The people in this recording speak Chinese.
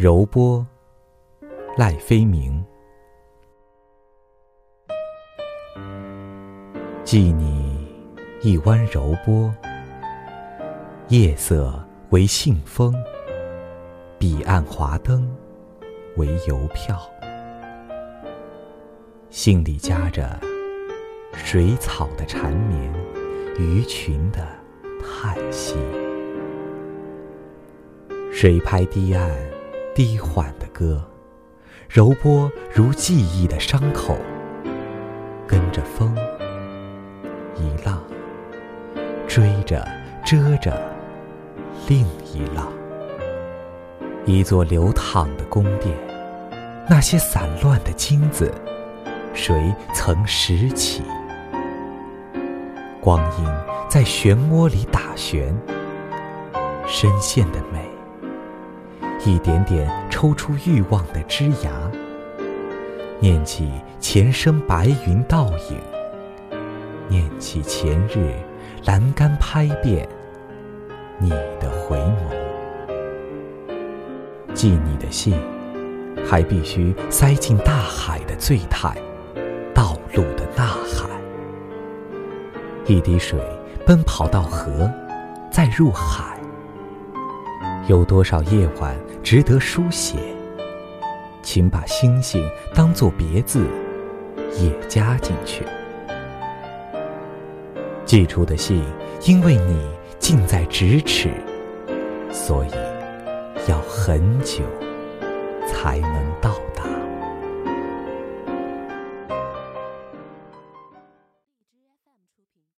柔波，赖飞鸣。寄你一弯柔波，夜色为信封，彼岸华灯为邮票。信里夹着水草的缠绵，鱼群的叹息。水拍堤岸。低缓的歌，柔波如记忆的伤口，跟着风，一浪追着遮着另一浪。一座流淌的宫殿，那些散乱的金子，谁曾拾起？光阴在漩涡里打旋，深陷的美。一点点抽出欲望的枝芽，念起前生白云倒影，念起前日栏杆拍遍你的回眸。寄你的信，还必须塞进大海的醉态，道路的呐喊。一滴水奔跑到河，再入海。有多少夜晚值得书写？请把星星当做别字，也加进去。寄出的信，因为你近在咫尺，所以要很久才能。